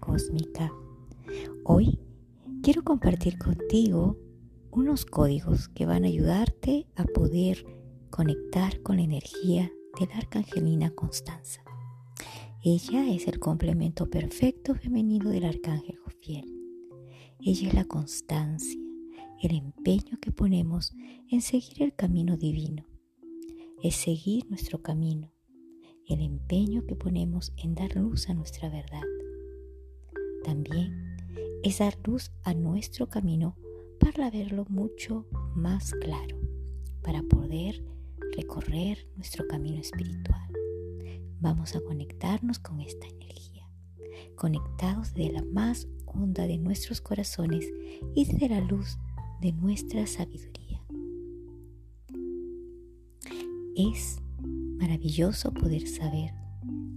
cósmica. Hoy quiero compartir contigo unos códigos que van a ayudarte a poder conectar con la energía de la arcangelina Constanza. Ella es el complemento perfecto femenino del arcángel Jofiel. Ella es la constancia, el empeño que ponemos en seguir el camino divino. Es seguir nuestro camino, el empeño que ponemos en dar luz a nuestra verdad. También es dar luz a nuestro camino para verlo mucho más claro, para poder recorrer nuestro camino espiritual vamos a conectarnos con esta energía, conectados de la más honda de nuestros corazones y de la luz de nuestra sabiduría. Es maravilloso poder saber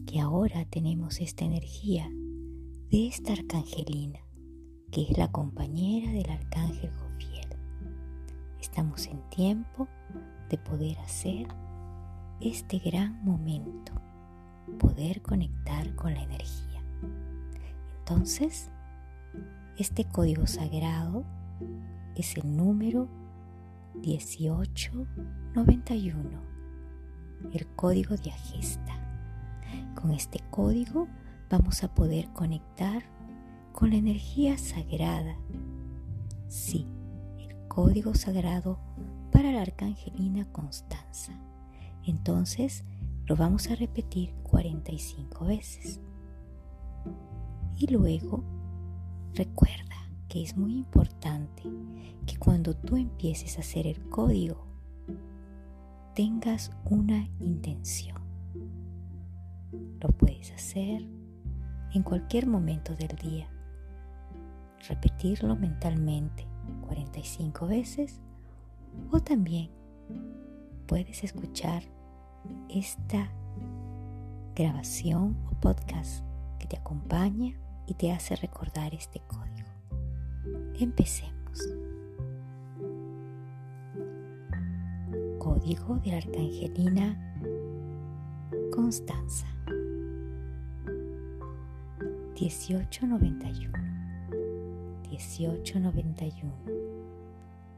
que ahora tenemos esta energía de esta arcangelina, que es la compañera del arcángel Jofiel. Estamos en tiempo de poder hacer este gran momento poder conectar con la energía. Entonces, este código sagrado es el número 1891, el código de Agesta. Con este código vamos a poder conectar con la energía sagrada. Sí, el código sagrado para la arcangelina Constanza. Entonces, lo vamos a repetir 45 veces. Y luego recuerda que es muy importante que cuando tú empieces a hacer el código tengas una intención. Lo puedes hacer en cualquier momento del día. Repetirlo mentalmente 45 veces o también puedes escuchar esta grabación o podcast que te acompaña y te hace recordar este código. Empecemos. Código de la Arcangelina Constanza 1891 1891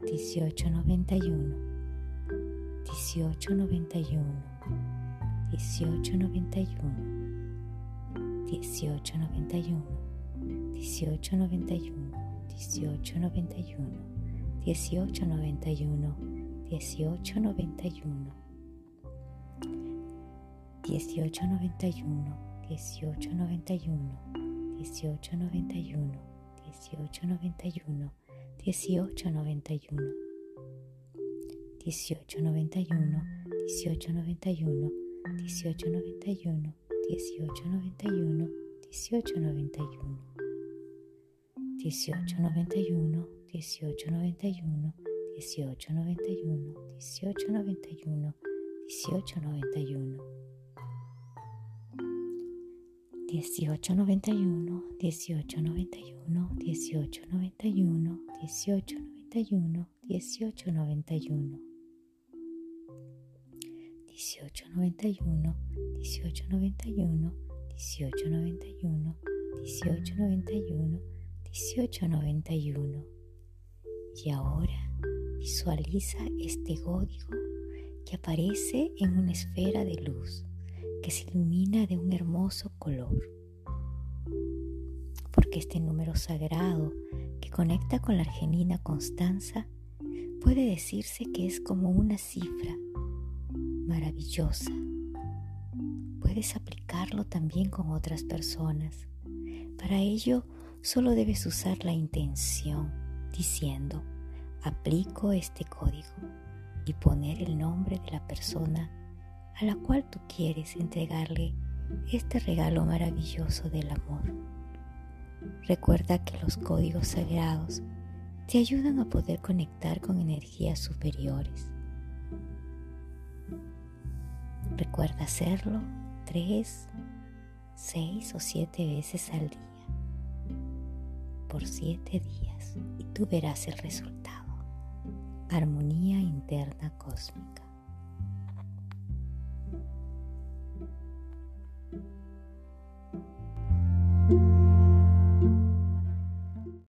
1891 1891 1891 1891 1891 1891 1891 1891 1891 1891 1891 1891 1891 1891 1891 1891, 1891, 1891, 1891, 1891, 1891, 1891, 1891. 1891, 1891, 1891, 1891, 1891. 1891, 1891, 1891, 1891, 1891. Y ahora visualiza este código que aparece en una esfera de luz que se ilumina de un hermoso color. Porque este número sagrado que conecta con la argenina Constanza puede decirse que es como una cifra maravillosa. Puedes aplicarlo también con otras personas. Para ello solo debes usar la intención diciendo, aplico este código y poner el nombre de la persona a la cual tú quieres entregarle este regalo maravilloso del amor. Recuerda que los códigos sagrados te ayudan a poder conectar con energías superiores Recuerda hacerlo tres, seis o siete veces al día, por siete días, y tú verás el resultado. Armonía interna cósmica.